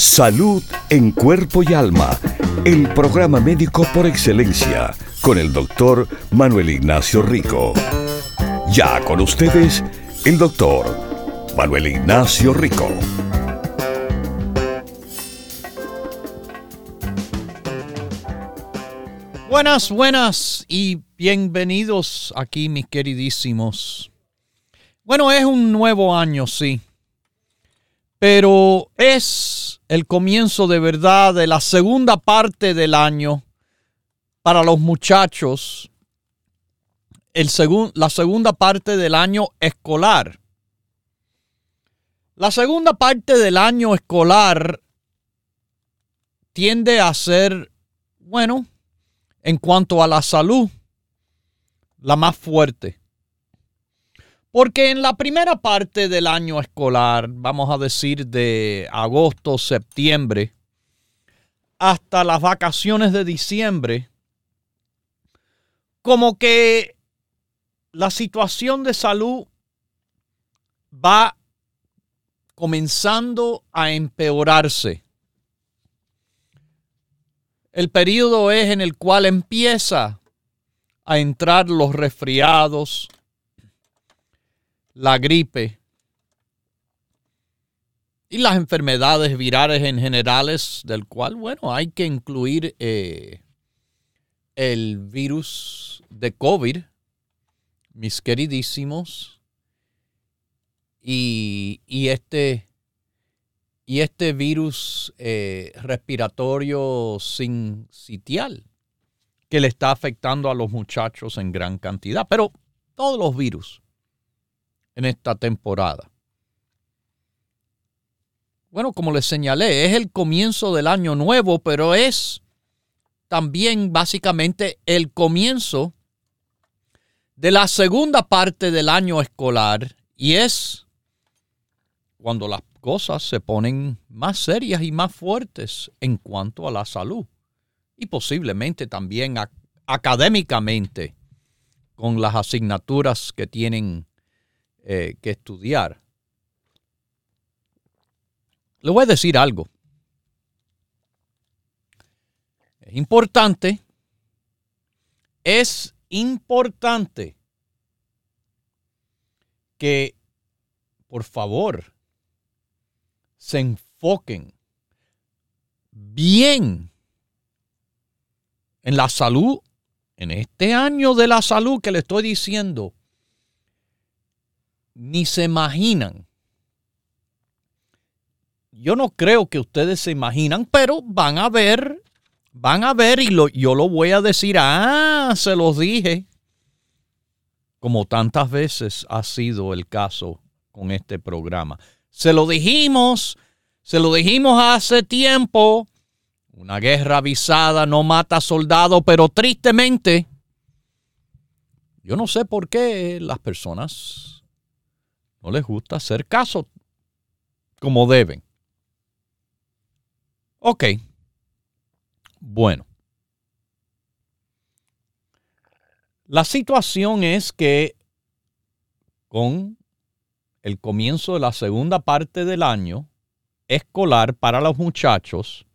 Salud en cuerpo y alma. El programa médico por excelencia con el doctor Manuel Ignacio Rico. Ya con ustedes, el doctor Manuel Ignacio Rico. Buenas, buenas y bienvenidos aquí, mis queridísimos. Bueno, es un nuevo año, sí, pero es el comienzo de verdad de la segunda parte del año para los muchachos el la segunda parte del año escolar. La segunda parte del año escolar tiende a ser, bueno, en cuanto a la salud, la más fuerte. Porque en la primera parte del año escolar, vamos a decir de agosto, septiembre, hasta las vacaciones de diciembre, como que la situación de salud va comenzando a empeorarse. El periodo es en el cual empieza a entrar los resfriados, la gripe y las enfermedades virales en generales, del cual, bueno, hay que incluir eh, el virus de COVID, mis queridísimos, y, este, y este virus eh, respiratorio sincitial que le está afectando a los muchachos en gran cantidad, pero todos los virus en esta temporada. Bueno, como les señalé, es el comienzo del año nuevo, pero es también básicamente el comienzo de la segunda parte del año escolar y es cuando las cosas se ponen más serias y más fuertes en cuanto a la salud y posiblemente también académicamente con las asignaturas que tienen eh, que estudiar. Le voy a decir algo. Es importante, es importante que, por favor, se enfoquen bien en la salud, en este año de la salud que le estoy diciendo, ni se imaginan. Yo no creo que ustedes se imaginan, pero van a ver Van a ver y lo, yo lo voy a decir, ah, se los dije, como tantas veces ha sido el caso con este programa. Se lo dijimos, se lo dijimos hace tiempo. Una guerra avisada no mata soldados, pero tristemente, yo no sé por qué las personas no les gusta hacer caso como deben. Ok. Bueno, la situación es que con el comienzo de la segunda parte del año escolar para los muchachos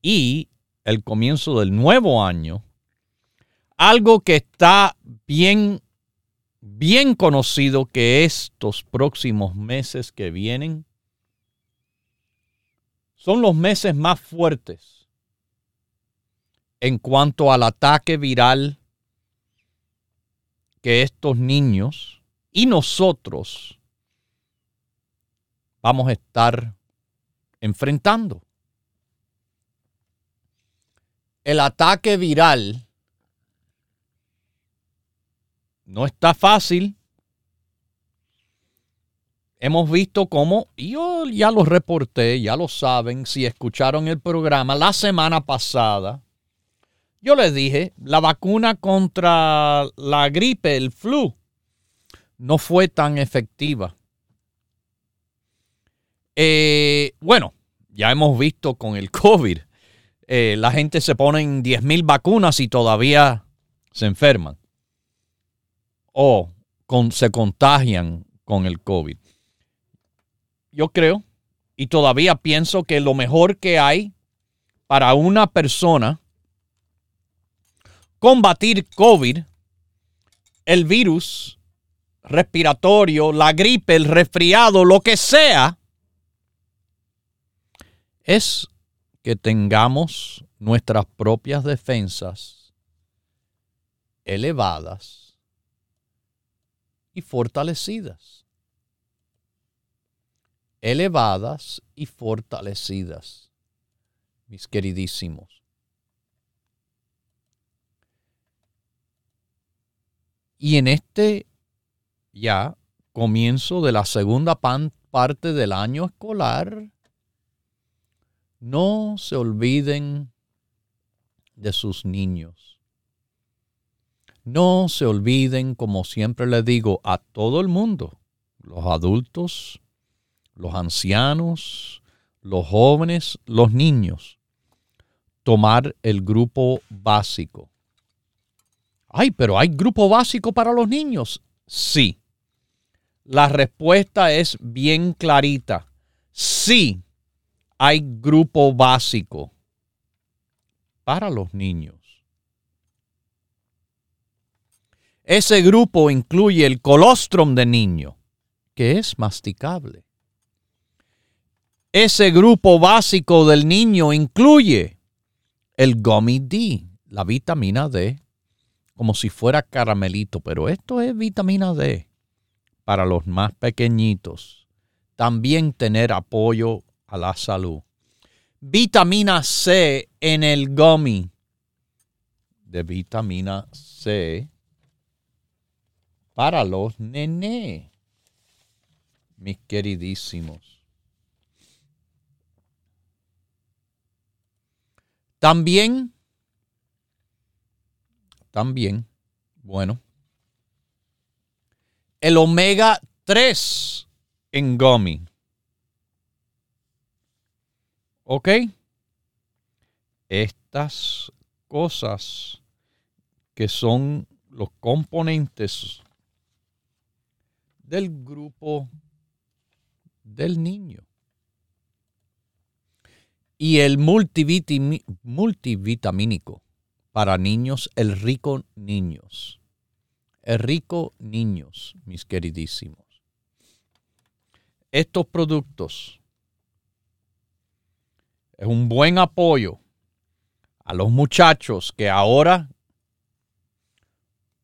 y el comienzo del nuevo año, algo que está bien, bien conocido que estos próximos meses que vienen son los meses más fuertes en cuanto al ataque viral que estos niños y nosotros vamos a estar enfrentando. El ataque viral no está fácil. Hemos visto cómo, y yo ya lo reporté, ya lo saben, si escucharon el programa la semana pasada, Yo les dije, la vacuna contra la gripe, el flu, no fue tan efectiva. Eh, bueno, ya hemos visto con el COVID, eh, la gente se pone en 10.000 vacunas y todavía se enferman o se contagian con el COVID. Yo creo y todavía pienso que lo mejor que hay para una persona combatir COVID, el virus respiratorio, la gripe, el resfriado, lo que sea, es que tengamos nuestras propias defensas elevadas y fortalecidas. Elevadas y fortalecidas, mis queridísimos. Y en este ya comienzo de la segunda parte del año escolar, no se olviden de sus niños. No se olviden, como siempre le digo, a todo el mundo, los adultos, los ancianos, los jóvenes, los niños, tomar el grupo básico. Ay, pero hay grupo básico para los niños. Sí. La respuesta es bien clarita. Sí hay grupo básico para los niños. Ese grupo incluye el colostrum de niño, que es masticable. Ese grupo básico del niño incluye el gummy D, la vitamina D, como si fuera caramelito, pero esto es vitamina D para los más pequeñitos. También tener apoyo a la salud. Vitamina C en el gummy de vitamina C para los nené, mis queridísimos. También, también, bueno, el omega 3 en gummy. ¿Ok? Estas cosas que son los componentes del grupo del niño. Y el multivitamínico para niños, el rico niños. El rico niños, mis queridísimos. Estos productos es un buen apoyo a los muchachos que ahora,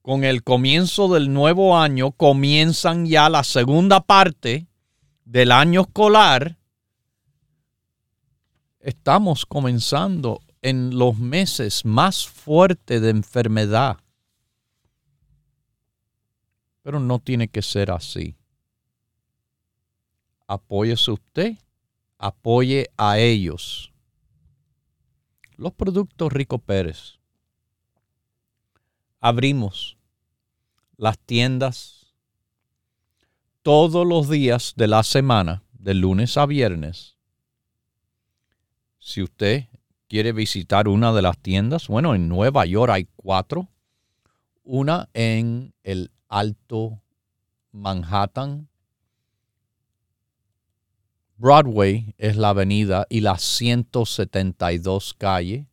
con el comienzo del nuevo año, comienzan ya la segunda parte del año escolar. Estamos comenzando en los meses más fuertes de enfermedad. Pero no tiene que ser así. Apóyese usted apoye a ellos. Los productos Rico Pérez. Abrimos las tiendas todos los días de la semana, de lunes a viernes. Si usted quiere visitar una de las tiendas, bueno, en Nueva York hay cuatro. Una en el Alto Manhattan, Broadway es la avenida y la 172 calle.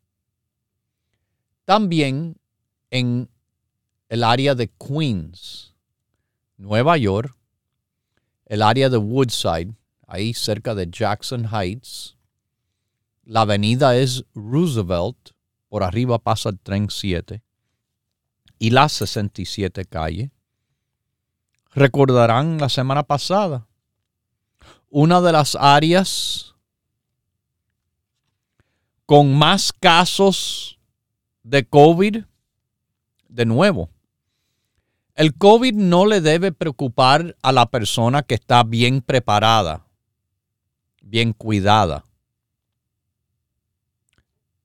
También en el área de Queens, Nueva York, el área de Woodside, ahí cerca de Jackson Heights. La avenida es Roosevelt, por arriba pasa el tren 7 y la 67 calle. Recordarán la semana pasada una de las áreas con más casos de COVID de nuevo. El COVID no le debe preocupar a la persona que está bien preparada, bien cuidada.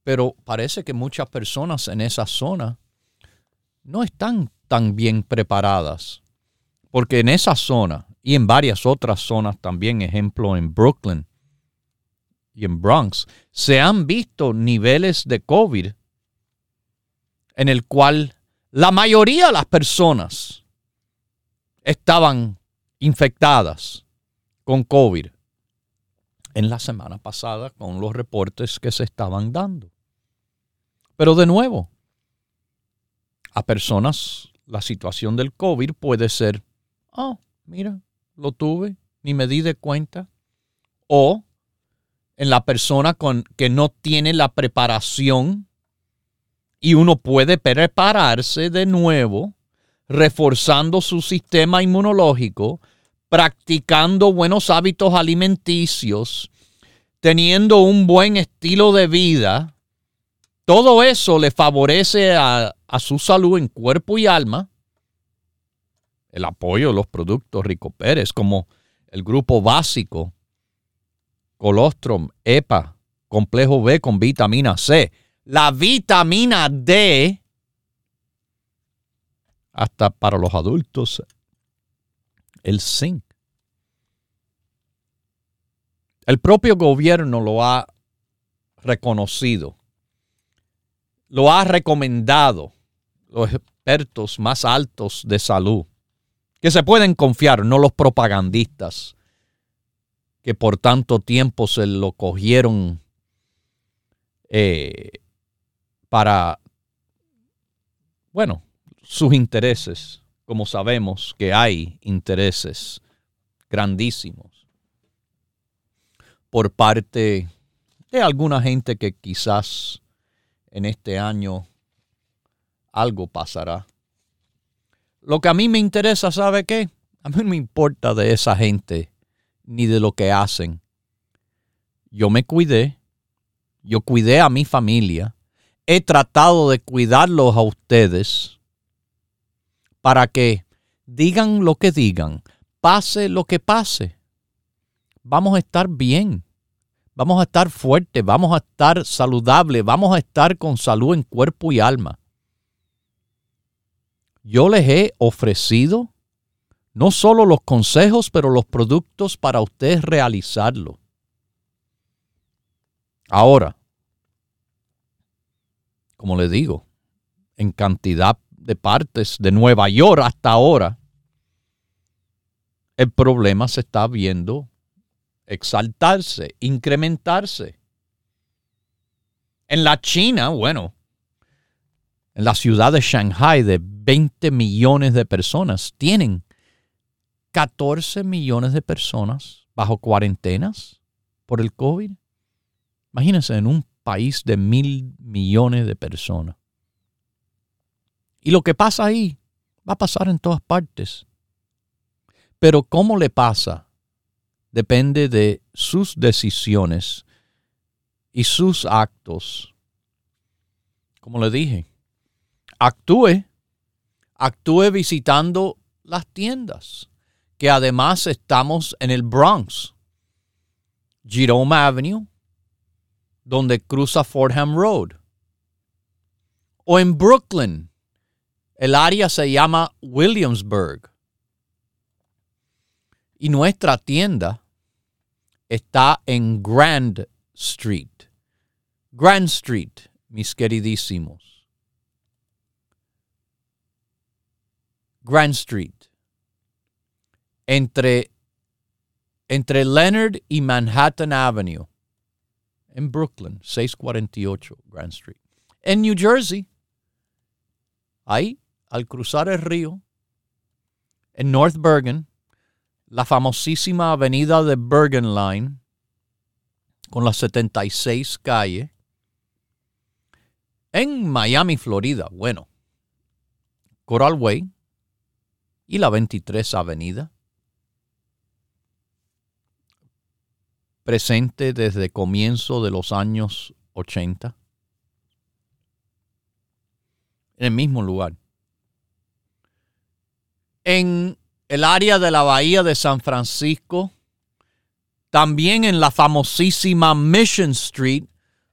Pero parece que muchas personas en esa zona no están tan bien preparadas. Porque en esa zona y en varias otras zonas también, ejemplo en Brooklyn y en Bronx, se han visto niveles de COVID en el cual la mayoría de las personas estaban infectadas con COVID en la semana pasada con los reportes que se estaban dando. Pero de nuevo, a personas la situación del COVID puede ser, oh, mira, lo tuve, ni me di de cuenta. O en la persona con, que no tiene la preparación y uno puede prepararse de nuevo, reforzando su sistema inmunológico, practicando buenos hábitos alimenticios, teniendo un buen estilo de vida. Todo eso le favorece a, a su salud en cuerpo y alma. El apoyo de los productos Rico Pérez, como el grupo básico, colostrum, EPA, complejo B con vitamina C, la vitamina D, hasta para los adultos, el zinc. El propio gobierno lo ha reconocido, lo ha recomendado los expertos más altos de salud, que se pueden confiar, no los propagandistas, que por tanto tiempo se lo cogieron eh, para, bueno, sus intereses, como sabemos que hay intereses grandísimos por parte de alguna gente que quizás en este año algo pasará. Lo que a mí me interesa, ¿sabe qué? A mí no me importa de esa gente ni de lo que hacen. Yo me cuidé, yo cuidé a mi familia, he tratado de cuidarlos a ustedes para que digan lo que digan, pase lo que pase. Vamos a estar bien, vamos a estar fuertes, vamos a estar saludables, vamos a estar con salud en cuerpo y alma yo les he ofrecido no solo los consejos, pero los productos para ustedes realizarlo. Ahora, como les digo, en cantidad de partes de Nueva York hasta ahora, el problema se está viendo exaltarse, incrementarse. En la China, bueno, en la ciudad de Shanghai de 20 millones de personas, tienen 14 millones de personas bajo cuarentenas por el COVID. Imagínense en un país de mil millones de personas. Y lo que pasa ahí va a pasar en todas partes. Pero cómo le pasa depende de sus decisiones y sus actos. Como le dije, actúe, actúe visitando las tiendas, que además estamos en el Bronx, Jerome Avenue, donde cruza Fordham Road. O en Brooklyn, el área se llama Williamsburg. Y nuestra tienda está en Grand Street. Grand Street, mis queridísimos. Grand Street, entre, entre Leonard y Manhattan Avenue, en Brooklyn, 648 Grand Street. En New Jersey, ahí, al cruzar el río, en North Bergen, la famosísima avenida de Bergen Line, con las 76 calles, en Miami, Florida, bueno, Coral Way, y la 23 Avenida, presente desde comienzo de los años 80, en el mismo lugar. En el área de la bahía de San Francisco, también en la famosísima Mission Street,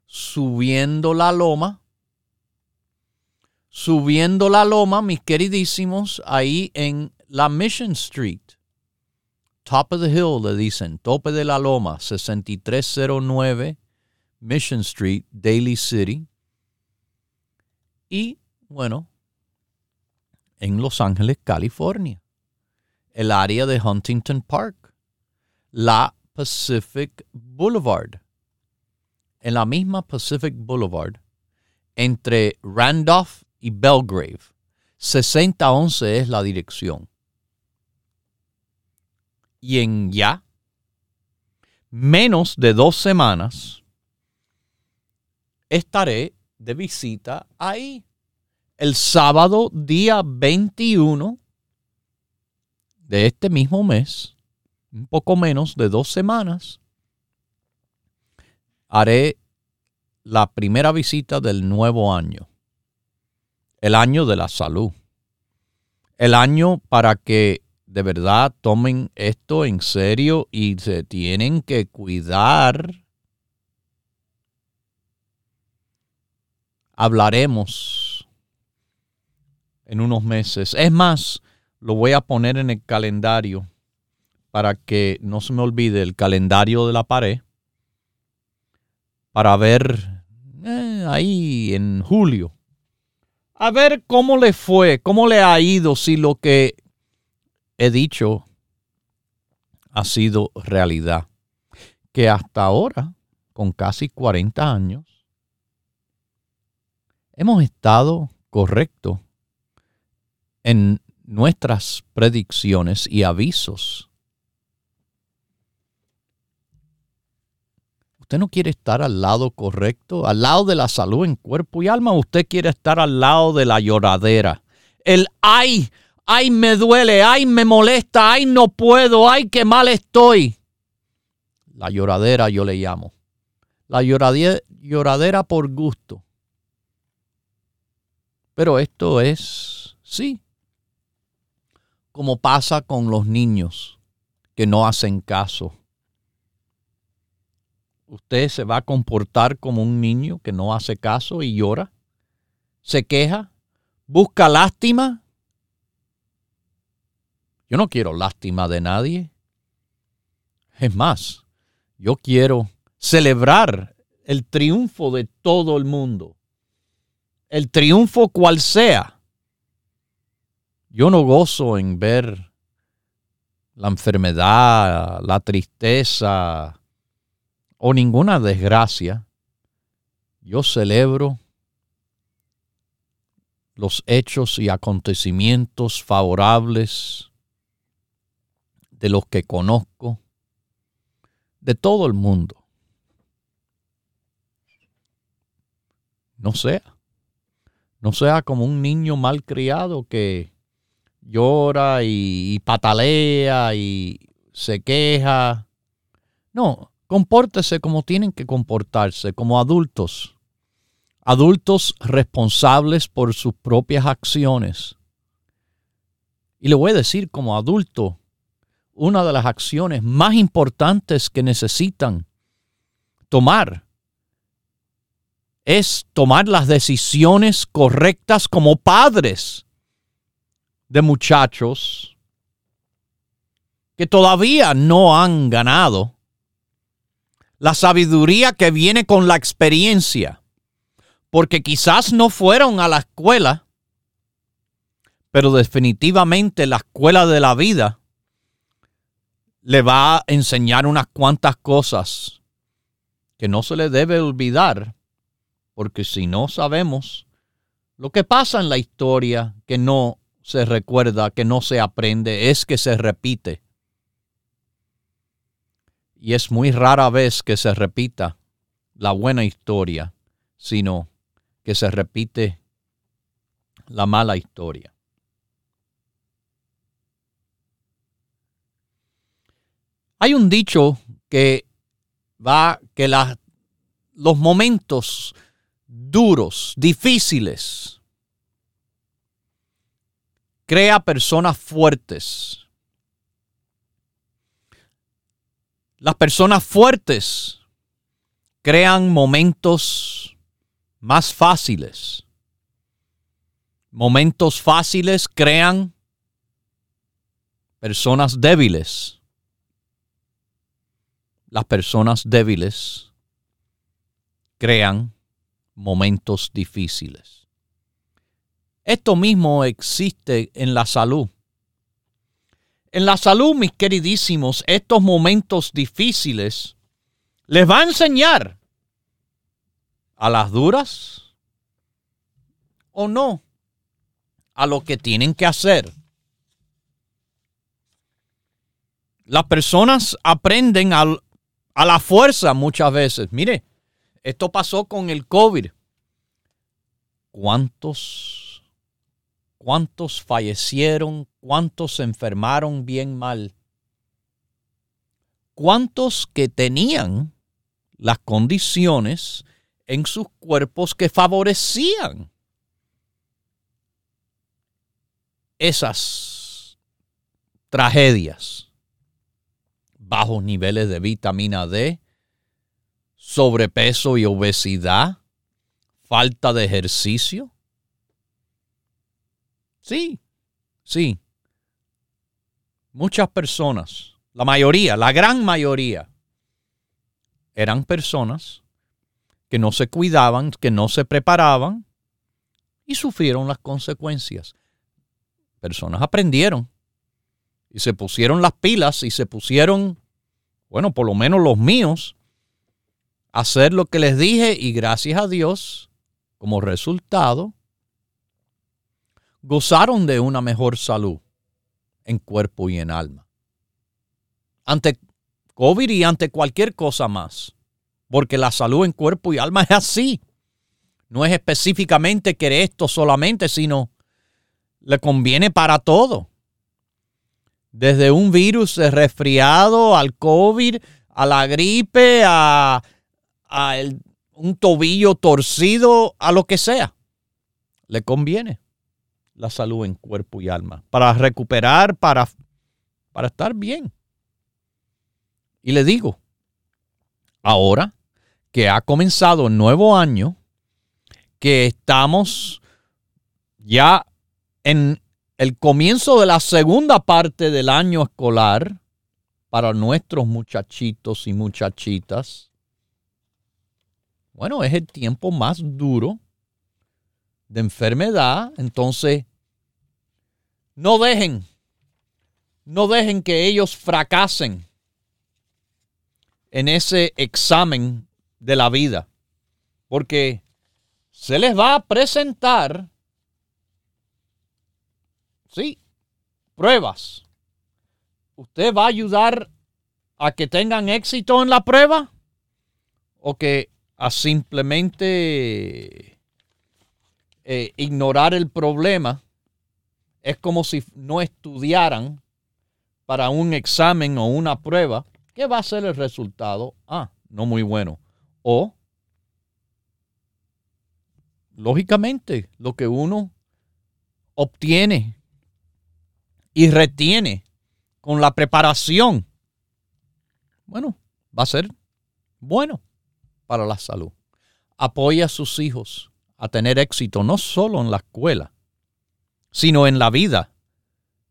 subiendo la loma. Subiendo la loma, mis queridísimos, ahí en la Mission Street. Top of the Hill, le dicen, tope de la loma, 6309 Mission Street, Daly City. Y, bueno, en Los Ángeles, California, el área de Huntington Park, la Pacific Boulevard. En la misma Pacific Boulevard, entre Randolph y Belgrave. 6011 es la dirección y en ya menos de dos semanas estaré de visita ahí. El sábado, día 21 de este mismo mes, un poco menos de dos semanas, haré la primera visita del nuevo año, el año de la salud, el año para que de verdad tomen esto en serio y se tienen que cuidar. Hablaremos en unos meses. Es más, lo voy a poner en el calendario para que no se me olvide el calendario de la pared para ver eh, ahí en julio. A ver cómo le fue, cómo le ha ido, si lo que he dicho ha sido realidad. Que hasta ahora, con casi 40 años, hemos estado correctos en nuestras predicciones y avisos. Usted no quiere estar al lado correcto, al lado de la salud en cuerpo y alma. Usted quiere estar al lado de la lloradera. El ay, ay, me duele, ay, me molesta, ay, no puedo, ay, qué mal estoy. La lloradera yo le llamo. La lloradera, lloradera por gusto. Pero esto es, sí, como pasa con los niños que no hacen caso. Usted se va a comportar como un niño que no hace caso y llora, se queja, busca lástima yo no quiero lástima de nadie. Es más, yo quiero celebrar el triunfo de todo el mundo. El triunfo cual sea. Yo no gozo en ver la enfermedad, la tristeza o ninguna desgracia. Yo celebro los hechos y acontecimientos favorables de los que conozco, de todo el mundo. No sea, no sea como un niño mal criado que llora y, patalea y se queja. No, compórtese como tienen que comportarse, como adultos. Adultos responsables por sus propias acciones. Y le voy a decir como adulto, una de las acciones más importantes que necesitan tomar es tomar las decisiones correctas como padres de muchachos que todavía no han ganado. La sabiduría que viene con la experiencia, porque quizás no fueron a la escuela, pero definitivamente la escuela de la vida le va a enseñar unas cuantas cosas que no se le debe olvidar, porque si no sabemos lo que pasa en la historia que no se recuerda, que no se aprende, es que se repite. Y es muy rara vez que se repita la buena historia, sino que se repite la mala historia. Hay un dicho que va que los momentos duros, difíciles, crea personas fuertes. Las personas fuertes crean momentos más fáciles. Momentos fáciles crean personas débiles. Las personas débiles crean momentos difíciles. Esto mismo existe en la salud. En la salud, mis queridísimos, estos momentos difíciles les va a enseñar a las duras o no a lo que tienen que hacer. Las personas aprenden a, a la fuerza muchas veces. Mire, esto pasó con el COVID. ¿Cuántos, cuántos fallecieron? ¿Cuántos se enfermaron bien mal? ¿Cuántos que tenían las condiciones en sus cuerpos que favorecían esas tragedias? Bajos niveles de vitamina D, sobrepeso y obesidad, falta de ejercicio. Sí, sí. Muchas personas, la mayoría, la gran mayoría, eran personas que no se cuidaban, que no se preparaban y sufrieron las consecuencias. Personas aprendieron y se pusieron las pilas y se pusieron, bueno, por lo menos los míos, hacer lo que les dije y gracias a Dios, como resultado, gozaron de una mejor salud en cuerpo y en alma. Ante COVID y ante cualquier cosa más. Porque la salud en cuerpo y alma es así. No es específicamente que esto solamente, sino le conviene para todo. Desde un virus resfriado al COVID, a la gripe, a un tobillo torcido, a lo que sea. Le conviene la salud en cuerpo y alma, para recuperar, para, para estar bien. Y le digo, ahora que ha comenzado el nuevo año, que estamos ya en el comienzo de la segunda parte del año escolar para nuestros muchachitos y muchachitas, bueno, es el tiempo más duro de enfermedad. Entonces, no dejen, no dejen que ellos fracasen en ese examen de la vida. Porque se les va a presentar, sí, pruebas. ¿Usted va a ayudar a que tengan éxito en la prueba? ¿O que a simplemente eh, ignorar el problema, es como si no estudiaran para un examen o una prueba. ¿Qué va a ser el resultado? Ah, no muy bueno. O, lógicamente, lo que uno obtiene y retiene con la preparación, bueno, va a ser bueno para la salud. Apoya a sus hijos a tener éxito no solo en la escuela, sino en la vida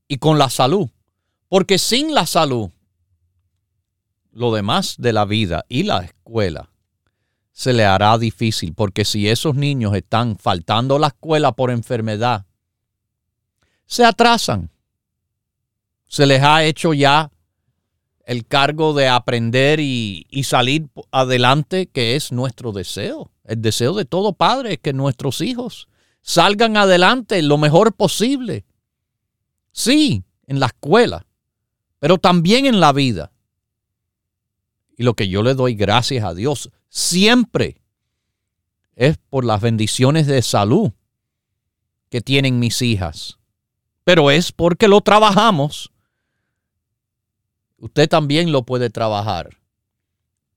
y con la salud. Porque sin la salud, lo demás de la vida y la escuela se le hará difícil. Porque si esos niños están faltando a la escuela por enfermedad, se atrasan. Se les ha hecho ya el cargo de aprender y, salir adelante, que es nuestro deseo. El deseo de todo padre es que nuestros hijos salgan adelante lo mejor posible. Sí, en la escuela, pero también en la vida. Y lo que yo le doy gracias a Dios siempre es por las bendiciones de salud que tienen mis hijas. Pero es porque lo trabajamos usted también lo puede trabajar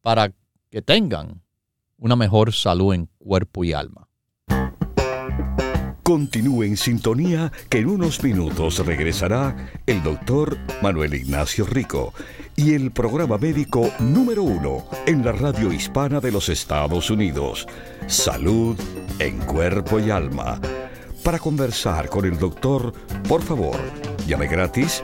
para que tengan una mejor salud en cuerpo y alma. Continúe en sintonía que en unos minutos regresará el doctor Manuel Ignacio Rico y el programa médico número uno en la radio hispana de los Estados Unidos. Salud en cuerpo y alma. Para conversar con el doctor, por favor, llame gratis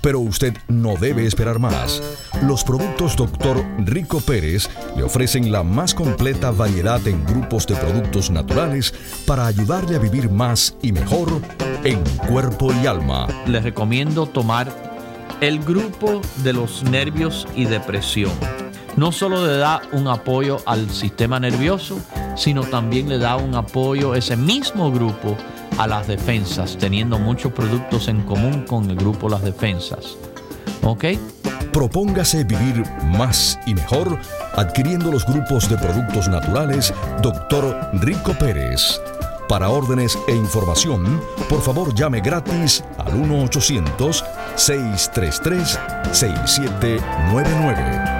Pero usted no debe esperar más. Los productos Dr. Rico Pérez le ofrecen la más completa variedad en grupos de productos naturales para ayudarle a vivir más y mejor en cuerpo y alma. Les recomiendo tomar el grupo de los nervios y depresión. No solo le da un apoyo al sistema nervioso, sino también le da un apoyo ese mismo grupo a las defensas, teniendo muchos productos en común con el grupo Las Defensas. ¿Ok? Propóngase vivir más y mejor adquiriendo los grupos de productos naturales Dr. Rico Pérez. Para órdenes e información, por favor llame gratis al 1-800-633-6799.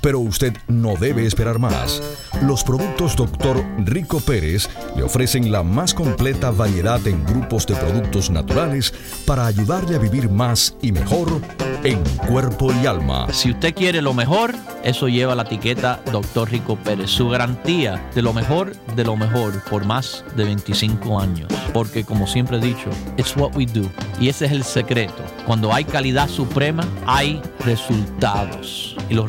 Pero usted no debe esperar más. Los productos Dr. Rico Pérez le ofrecen la más completa variedad en grupos de productos naturales para ayudarle a vivir más y mejor en cuerpo y alma. Si usted quiere lo mejor, eso lleva la etiqueta Dr. Rico Pérez. Su garantía de lo mejor, de lo mejor, por más de 25 años. Porque como siempre he dicho, it's what we do. Y ese es el secreto. Cuando hay calidad suprema, hay resultados. Y los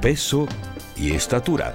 peso y estatura.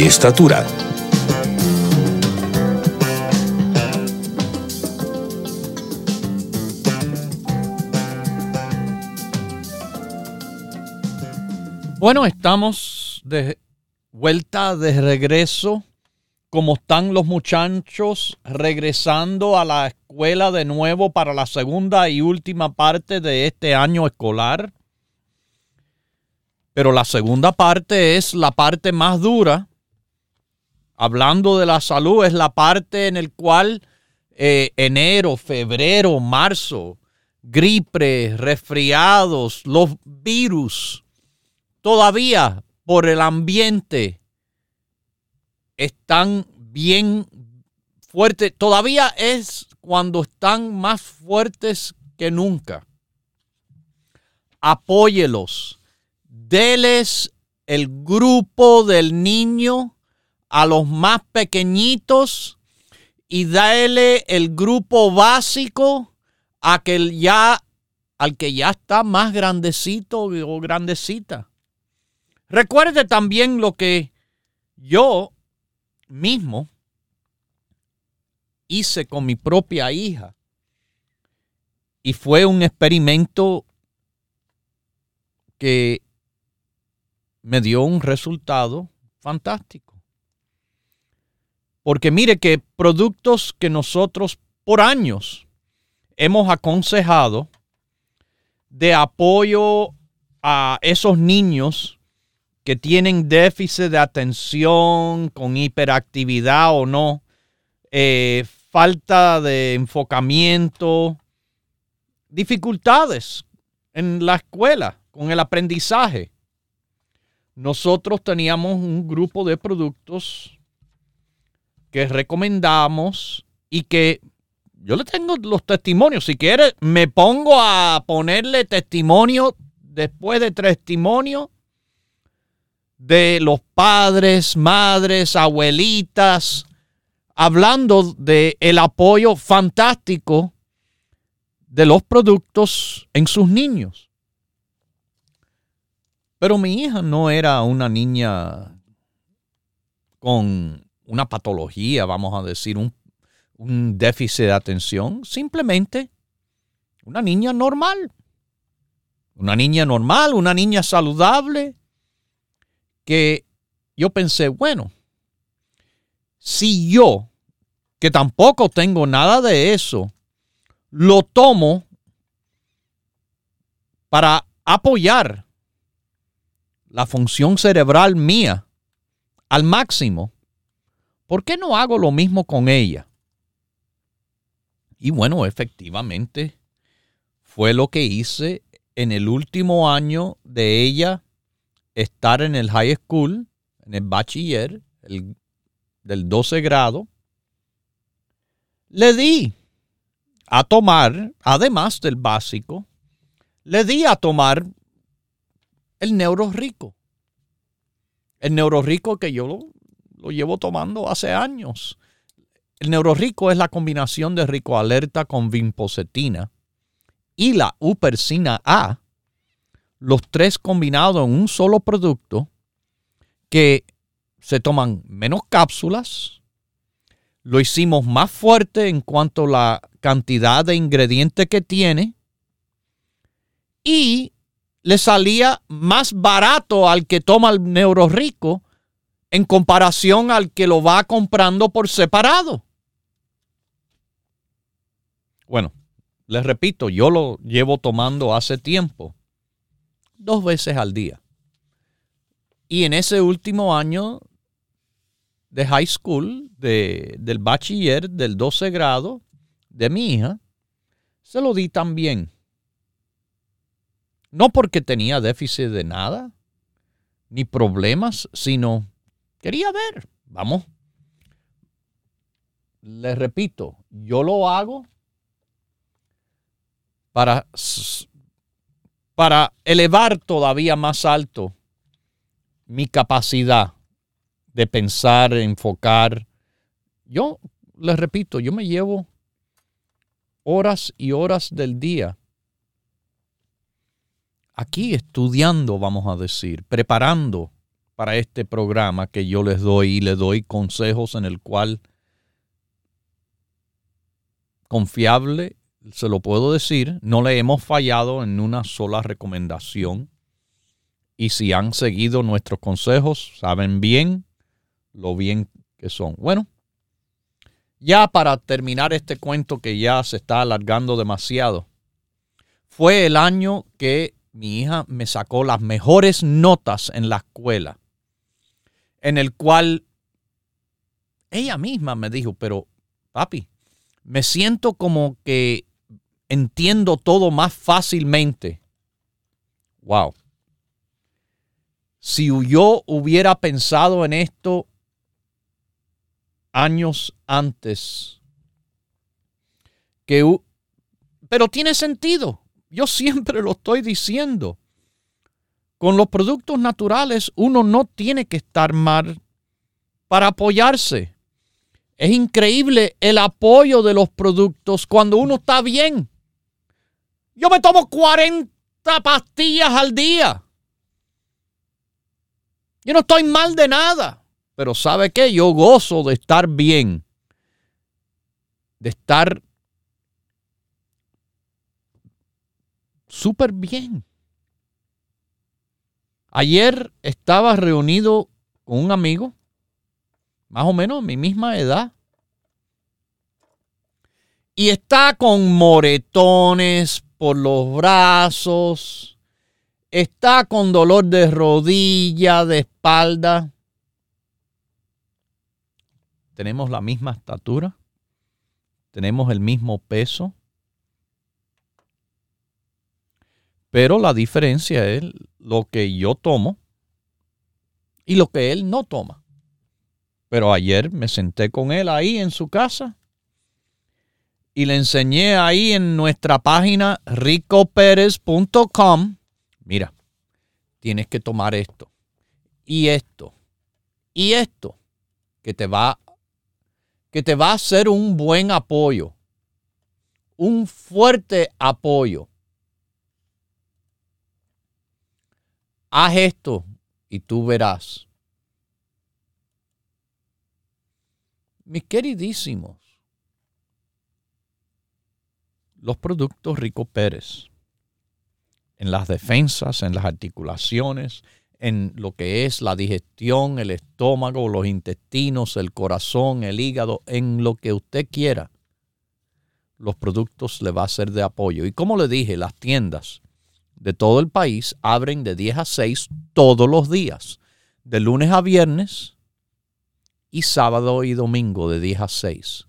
estatura. Bueno, estamos de vuelta de regreso. Como están los muchachos regresando a la escuela de nuevo para la segunda y última parte de este año escolar. Pero la segunda parte es la parte más dura. Hablando de la salud, es la parte en el cual eh, enero, febrero, marzo, gripe, resfriados, los virus, todavía por el ambiente están bien fuertes. Todavía es cuando están más fuertes que nunca. Apóyelos. Deles el grupo del niño a los más pequeñitos y dale el grupo básico a que ya, al que ya está más grandecito o grandecita. Recuerde también lo que yo mismo hice con mi propia hija. Y fue un experimento que me dio un resultado fantástico. Porque mire que productos que nosotros por años hemos aconsejado de apoyo a esos niños que tienen déficit de atención con hiperactividad o no, eh, falta de enfocamiento, dificultades en la escuela con el aprendizaje. Nosotros teníamos un grupo de productos que recomendamos y que yo le tengo los testimonios. Si quiere, me pongo a ponerle testimonio después de testimonio de los padres, madres, abuelitas, hablando de el apoyo fantástico de los productos en sus niños. Pero mi hija no era una niña con una patología, vamos a decir, un, un déficit de atención, simplemente una niña normal. Una niña normal, una niña saludable, que yo pensé, bueno, si yo, que tampoco tengo nada de eso, lo tomo para apoyar la función cerebral mía al máximo, ¿por qué no hago lo mismo con ella? Y bueno, efectivamente fue lo que hice en el último año de ella estar en el high school, en el bachiller, el, del 12 grado, le di a tomar, además del básico, le di a tomar el neuro rico. El neuro rico que yo lo, llevo tomando hace años. El neuro rico es la combinación de rico alerta con vinpocetina y la upersina A los tres combinados en un solo producto que se toman menos cápsulas, lo hicimos más fuerte en cuanto a la cantidad de ingredientes que tiene y le salía más barato al que toma el neurorico en comparación al que lo va comprando por separado. Bueno, les repito, yo lo llevo tomando hace tiempo dos veces al día. Y en ese último año de high school, de, del bachiller, del 12 grado de mi hija, se lo di también. No porque tenía déficit de nada, ni problemas, sino Quería ver. Vamos. Les repito, yo lo hago para, para elevar todavía más alto mi capacidad de pensar, enfocar. Yo les repito, yo me llevo horas y horas del día aquí estudiando, vamos a decir, preparando para este programa que yo les doy y les doy consejos en el cual confiable, se lo puedo decir, no le hemos fallado en una sola recomendación. Y si han seguido nuestros consejos, saben bien lo bien que son. Bueno, ya para terminar este cuento que ya se está alargando demasiado, fue el año que mi hija me sacó las mejores notas en la escuela, en el cual ella misma me dijo, pero papi, me siento como que entiendo todo más fácilmente. Wow. Si yo hubiera pensado en esto años antes, que, pero tiene sentido. Yo siempre lo estoy diciendo. Con los productos naturales uno no tiene que estar mal para apoyarse. Es increíble el apoyo de los productos cuando uno está bien. Yo me tomo 40 pastillas al día. Yo no estoy mal de nada. Pero ¿sabe qué? Yo gozo de estar bien. De estar súper bien. Ayer estaba reunido con un amigo, más o menos mi misma edad, y está con moretones por los brazos, está con dolor de rodilla, de espalda. Tenemos la misma estatura, tenemos el mismo peso, Pero la diferencia es lo que yo tomo y lo que él no toma. Pero ayer me senté con él ahí en su casa y le enseñé ahí en nuestra página ricoperez.com. Mira, tienes que tomar esto y esto y esto que te va que te va a ser un buen apoyo, un fuerte apoyo haz esto y tú verás. Mis queridísimos, los productos Rico Pérez, en las defensas, en las articulaciones, en lo que es la digestión, el estómago, los intestinos, el corazón, el hígado, en lo que usted quiera, los productos le va a ser de apoyo. Y como le dije, las tiendas de todo el país abren de 10 a 6 todos los días, de lunes a viernes y sábado y domingo de 10 a 6.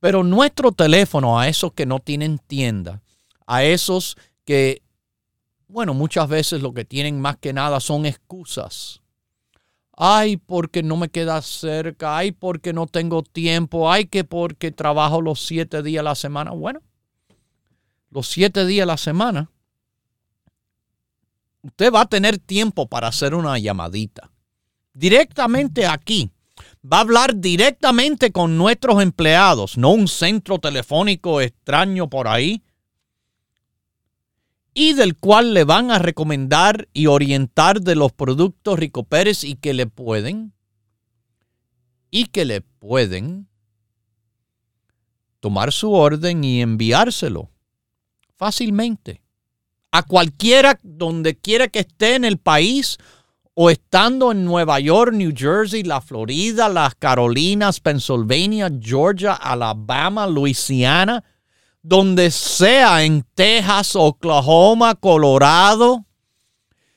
Pero nuestro teléfono a esos que no tienen tienda, a esos que, bueno, muchas veces lo que tienen más que nada son excusas. Ay, porque no me queda cerca, ay, porque no tengo tiempo, ay, que porque trabajo los siete días a la semana. Bueno, los siete días a la semana usted va a tener tiempo para hacer una llamadita. Directamente aquí. Va a hablar directamente con nuestros empleados, no un centro telefónico extraño por ahí. Y del cual le van a recomendar y orientar de los productos Rico Pérez y que le pueden, y que le pueden tomar su orden y enviárselo fácilmente a cualquiera donde quiera que esté en el país o estando en Nueva York, New Jersey, la Florida, las Carolinas, Pennsylvania, Georgia, Alabama, Louisiana, donde sea en Texas, Oklahoma, Colorado,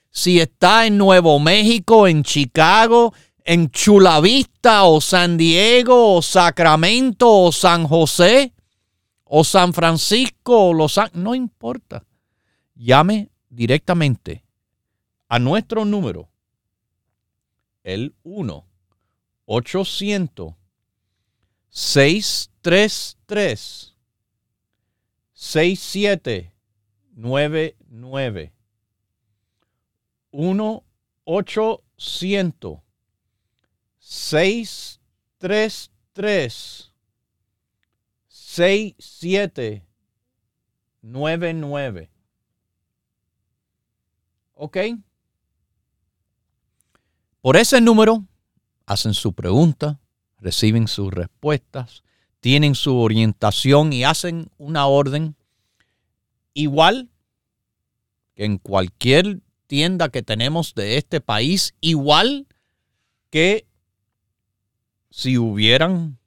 si está en Nuevo México, en Chicago, en Chula Vista o San Diego o Sacramento o San José o San Francisco o Los Ángeles, no importa llame directamente a nuestro número el 1 800 633 6799 1 800 633 6799 ¿Ok? Por ese número hacen su pregunta, reciben sus respuestas, tienen su orientación y hacen una orden igual que en cualquier tienda que tenemos de este país, igual que si hubieran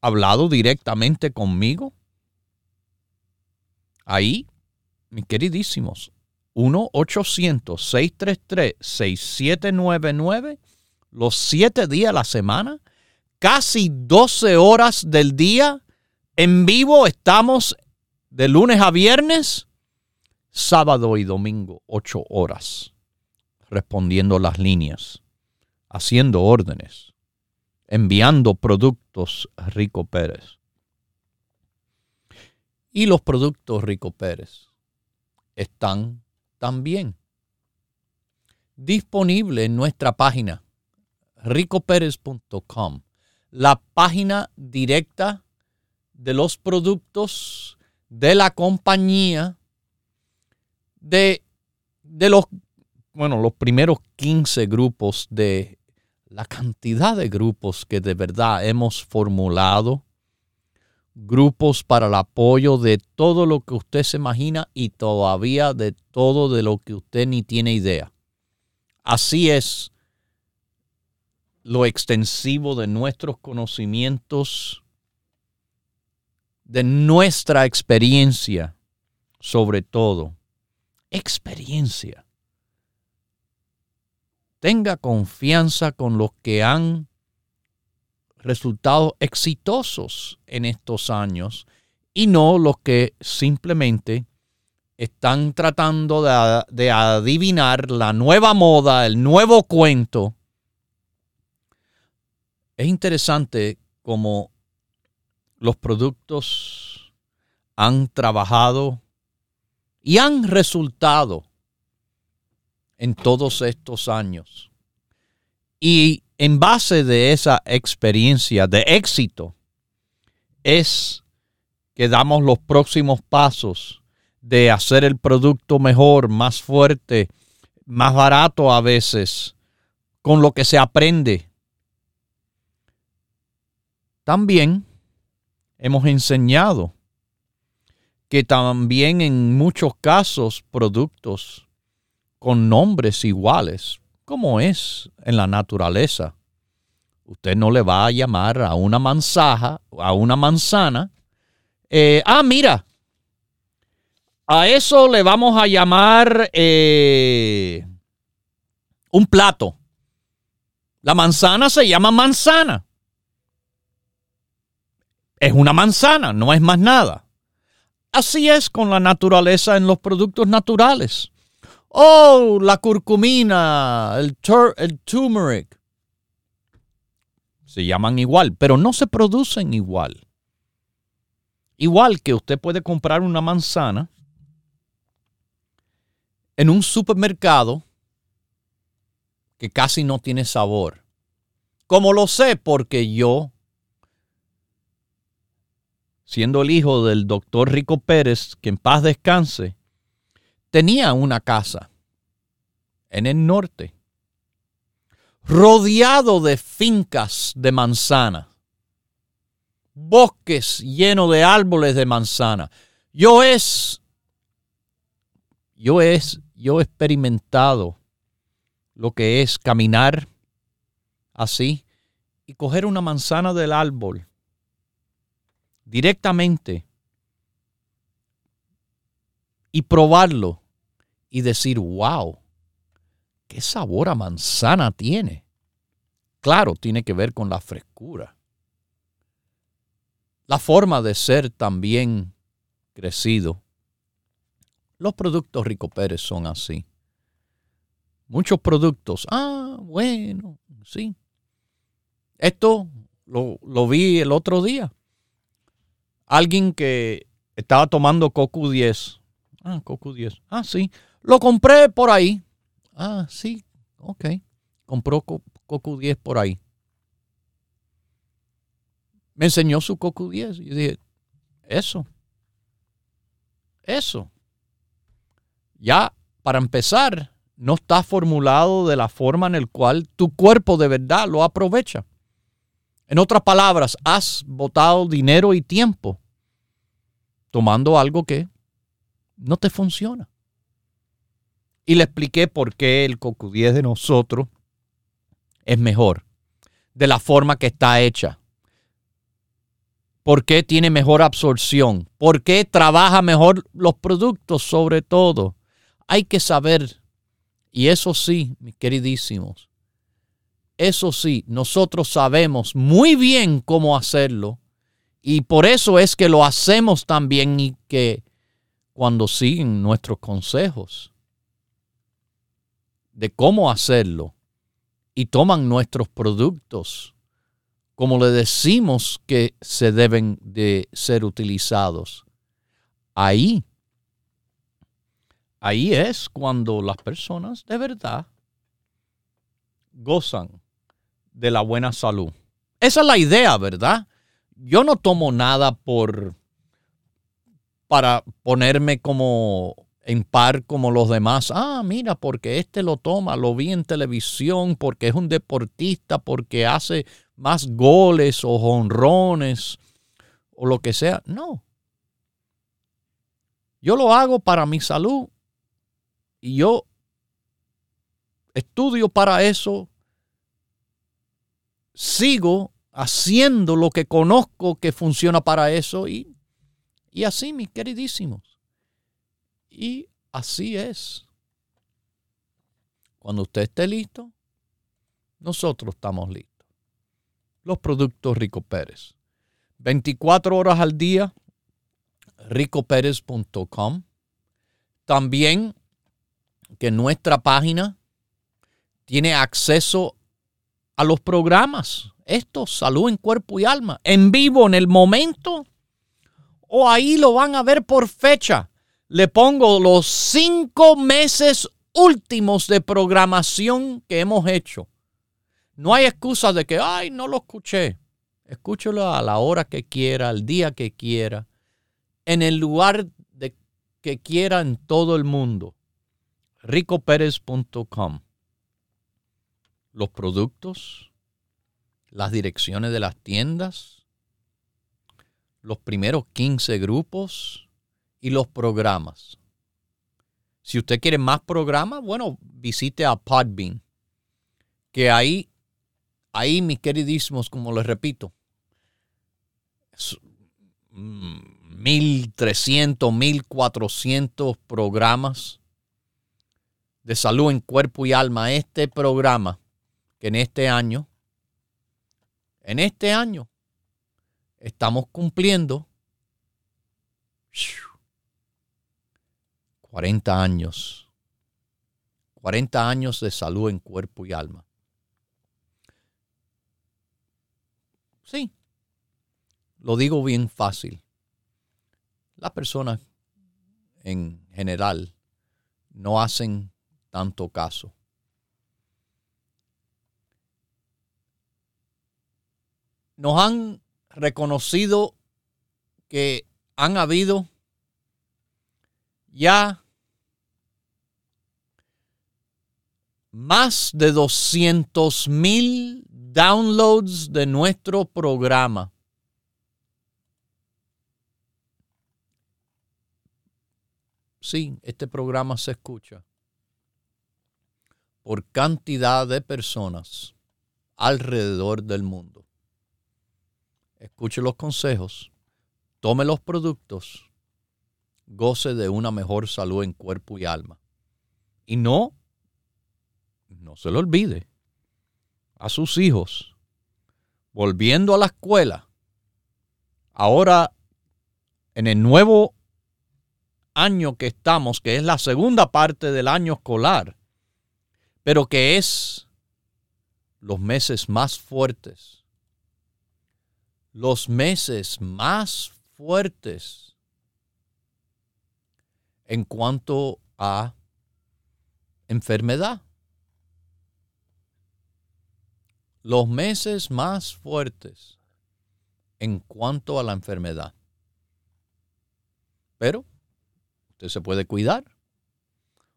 hablado directamente conmigo. Ahí, mis queridísimos, 1-800-633-6799 los siete días a la semana, casi 12 horas del día. En vivo estamos de lunes a viernes, sábado y domingo, 8 horas, respondiendo las líneas, haciendo órdenes, enviando productos Rico Pérez. Y los productos Rico Pérez están también disponible en nuestra página ricoperez.com, la página directa de los productos de la compañía de, de los, bueno, los primeros 15 grupos de la cantidad de grupos que de verdad hemos formulado grupos para el apoyo de todo lo que usted se imagina y todavía de todo de lo que usted ni tiene idea. Así es lo extensivo de nuestros conocimientos, de nuestra experiencia, sobre todo. Experiencia. Tenga confianza con los que han resultados exitosos en estos años y no los que simplemente están tratando de, adivinar la nueva moda, el nuevo cuento. Es interesante cómo los productos han trabajado y han resultado en todos estos años. Y en base de esa experiencia de éxito es que damos los próximos pasos de hacer el producto mejor, más fuerte, más barato a veces, con lo que se aprende. También hemos enseñado que también en muchos casos productos con nombres iguales como es en la naturaleza. Usted no le va a llamar a una manzaja, a una manzana. Eh, ah, mira, a eso le vamos a llamar eh, un plato. La manzana se llama manzana. Es una manzana, no es más nada. Así es con la naturaleza en los productos naturales. Oh, la curcumina, el, el turmeric. Se llaman igual, pero no se producen igual. Igual que usted puede comprar una manzana en un supermercado que casi no tiene sabor. Como lo sé porque yo, siendo el hijo del doctor Rico Pérez, que en paz descanse, tenía una casa en el norte, rodeado de fincas de manzana, bosques llenos de árboles de manzana. Yo es, yo es, yo he experimentado lo que es caminar así y coger una manzana del árbol directamente y probarlo y decir, wow, qué sabor a manzana tiene. Claro, tiene que ver con la frescura. La forma de ser también crecido. Los productos Rico Pérez son así. muchos productos. Ah, bueno, sí. Esto lo, lo vi el otro día. Alguien que estaba tomando Coco 10. Ah, Coco 10. Ah, sí. Lo compré por ahí. Ah, sí. Ok. Compró Coco 10 por ahí. Me enseñó su Coco 10. Y dije, eso. Eso. Ya, para empezar, no está formulado de la forma en la cual tu cuerpo de verdad lo aprovecha. En otras palabras, has botado dinero y tiempo tomando algo que no te funciona. Y le expliqué por qué el coco 10 de nosotros es mejor, de la forma que está hecha. ¿Por qué tiene mejor absorción? ¿Por qué trabaja mejor los productos sobre todo? Hay que saber, y eso sí, mis queridísimos, eso sí, nosotros sabemos muy bien cómo hacerlo y por eso es que lo hacemos también y que cuando siguen nuestros consejos de cómo hacerlo y toman nuestros productos como le decimos que se deben de ser utilizados. Ahí, ahí es cuando las personas de verdad gozan de la buena salud. Esa es la idea, ¿verdad? Yo no tomo nada por para ponerme como en par como los demás. Ah, mira, porque este lo toma, lo vi en televisión, porque es un deportista, porque hace más goles o honrones o lo que sea. No. Yo lo hago para mi salud y yo estudio para eso sigo haciendo lo que conozco que funciona para eso y, y así, mis queridísimos. Y así es. Cuando usted esté listo, nosotros estamos listos. Los productos Rico Pérez. 24 horas al día, ricopérez.com. También que nuestra página tiene acceso a los programas. Esto, salud en cuerpo y alma, en vivo, en el momento, o ahí lo van a ver por fecha. Le pongo los cinco meses últimos de programación que hemos hecho. No hay excusa de que, ay, no lo escuché. Escúchelo a la hora que quiera, al día que quiera, en el lugar de que quiera en todo el mundo. ricopérez.com los productos, las direcciones de las tiendas, los primeros 15 grupos y los programas. Si usted quiere más programas, bueno, visite a Podbean, que ahí, ahí mis queridísimos, como les repito, 1.300, 1.400 programas de salud en cuerpo y alma. Este programa que en este año, en este año, estamos cumpliendo 40 años, 40 años de salud en cuerpo y alma. Sí, lo digo bien fácil. Las personas en general no hacen tanto caso. nos han reconocido que han habido ya más de 200 mil downloads de nuestro programa. Sí, este programa se escucha por cantidad de personas alrededor del mundo escuche los consejos, tome los productos, goce de una mejor salud en cuerpo y alma. Y no, no se lo olvide, a sus hijos, volviendo a la escuela, ahora en el nuevo año que estamos, que es la segunda parte del año escolar, pero que es los meses más fuertes. Los meses más fuertes en cuanto a enfermedad. Los meses más fuertes en cuanto a la enfermedad. Pero usted se puede cuidar.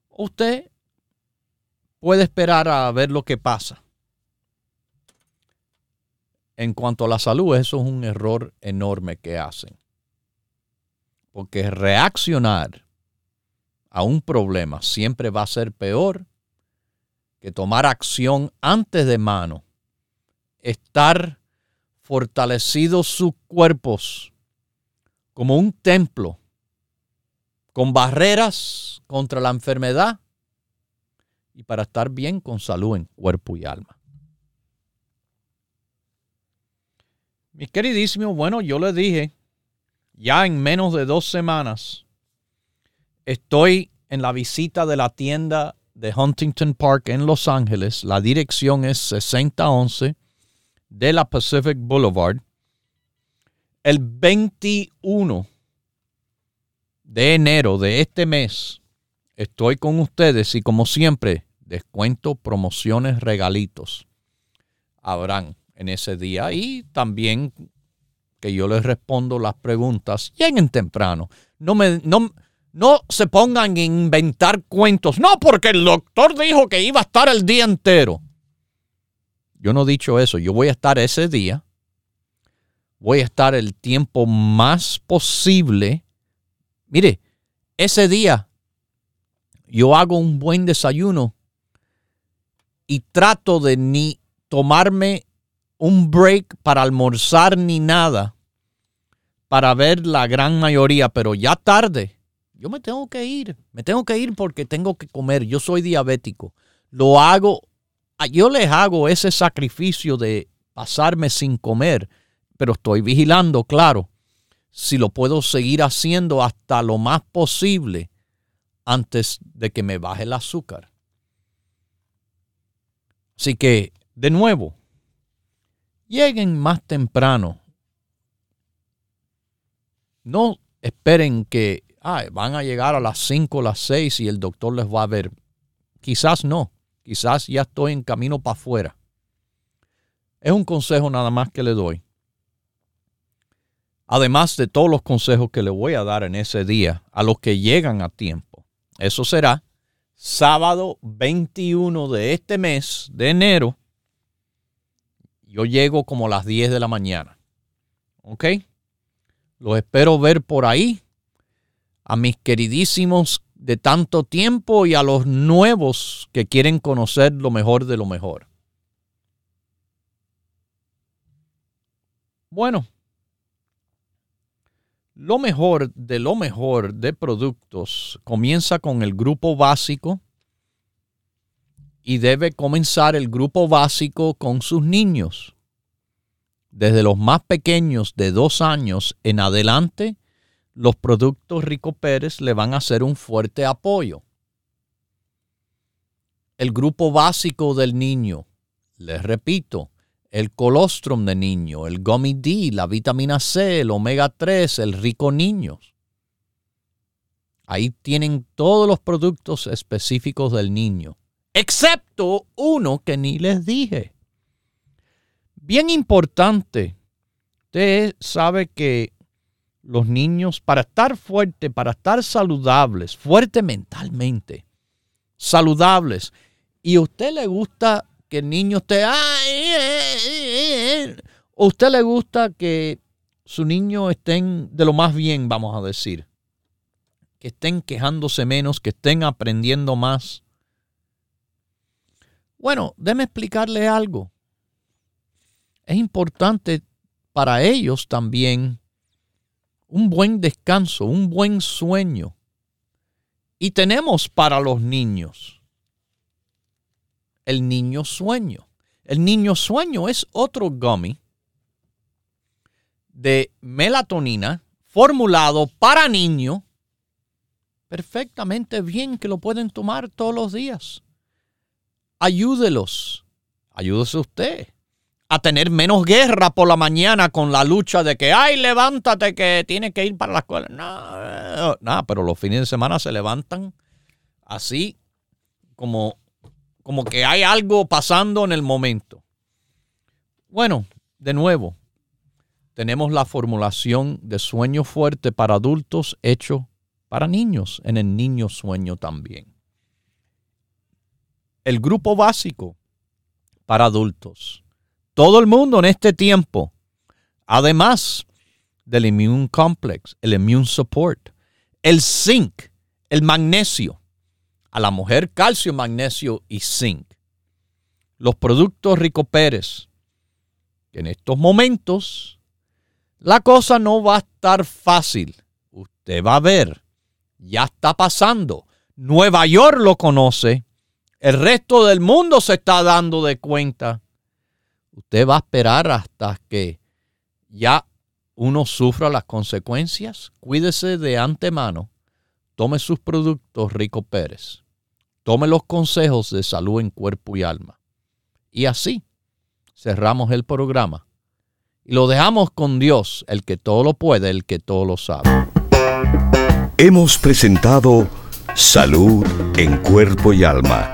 Usted puede esperar a ver lo que pasa. En cuanto a la salud, eso es un error enorme que hacen. Porque reaccionar a un problema siempre va a ser peor que tomar acción antes de mano. Estar fortalecidos sus cuerpos como un templo, con barreras contra la enfermedad y para estar bien con salud en cuerpo y alma. Mis queridísimos, bueno, yo les dije, ya en menos de dos semanas, estoy en la visita de la tienda de Huntington Park en Los Ángeles. La dirección es 6011 de la Pacific Boulevard. El 21 de enero de este mes estoy con ustedes y como siempre descuento, promociones, regalitos habrán en ese día y también que yo les respondo las preguntas lleguen temprano. No me no, no se pongan a inventar cuentos. No, porque el doctor dijo que iba a estar el día entero. Yo no he dicho eso. Yo voy a estar ese día. Voy a estar el tiempo más posible. Mire, ese día yo hago un buen desayuno y trato de ni tomarme un break para almorzar ni nada para ver la gran mayoría, pero ya tarde. Yo me tengo que ir, me tengo que ir porque tengo que comer. Yo soy diabético. Lo hago, yo les hago ese sacrificio de pasarme sin comer, pero estoy vigilando, claro, si lo puedo seguir haciendo hasta lo más posible antes de que me baje el azúcar. Así que, de nuevo, lleguen más temprano. No esperen que van a llegar a las 5 o las 6 y el doctor les va a ver. Quizás no, quizás ya estoy en camino para afuera. Es un consejo nada más que le doy. Además de todos los consejos que le voy a dar en ese día a los que llegan a tiempo. Eso será sábado 21 de este mes de enero, yo llego como a las 10 de la mañana. ¿Ok? Los espero ver por ahí. A mis queridísimos de tanto tiempo y a los nuevos que quieren conocer lo mejor de lo mejor. Bueno, lo mejor de lo mejor de productos comienza con el grupo básico y debe comenzar el grupo básico con sus niños. Desde los más pequeños de dos años en adelante, los productos Rico Pérez le van a hacer un fuerte apoyo. El grupo básico del niño, les repito, el colostrum de niño, el gummy D, la vitamina C, el omega 3, el rico niños. Ahí tienen todos los productos específicos del niño, excepto uno que ni les dije. Bien importante, usted sabe que los niños, para estar fuertes, para estar saludables, fuerte mentalmente, saludables, y a usted le gusta que el niño esté, ¿O usted le gusta que su niño estén de lo más bien, vamos a decir? Que estén quejándose menos, que estén aprendiendo más. Bueno, déme explicarle algo. Es importante para ellos también un buen descanso, un buen sueño. Y tenemos para los niños el niño sueño. El niño sueño es otro gummy de melatonina formulado para niños perfectamente bien que lo pueden tomar todos los días. Ayúdelos. Ayúdese usted a tener menos guerra por la mañana con la lucha de que, ay, levántate que tienes que ir para la escuela. No, nada, pero los fines de semana se levantan así como, como que hay algo pasando en el momento. Bueno, de nuevo, tenemos la formulación de sueño fuerte para adultos hecho para niños, en el niño sueño también. El grupo básico para adultos. Todo el mundo en este tiempo, además del immune complex, el immune support, el zinc, el magnesio, a la mujer calcio, magnesio y zinc. Los productos Rico Pérez, en estos momentos la cosa no va a estar fácil. Usted va a ver ya está pasando. Nueva York lo conoce. El resto del mundo se está dando de cuenta. Usted va a esperar hasta que ya uno sufra las consecuencias. Cuídese de antemano. Tome sus productos Rico Pérez. Tome los consejos de salud en cuerpo y alma. Y así cerramos el programa. Y lo dejamos con Dios, el que todo lo puede, el que todo lo sabe. Hemos presentado Salud en Cuerpo y Alma,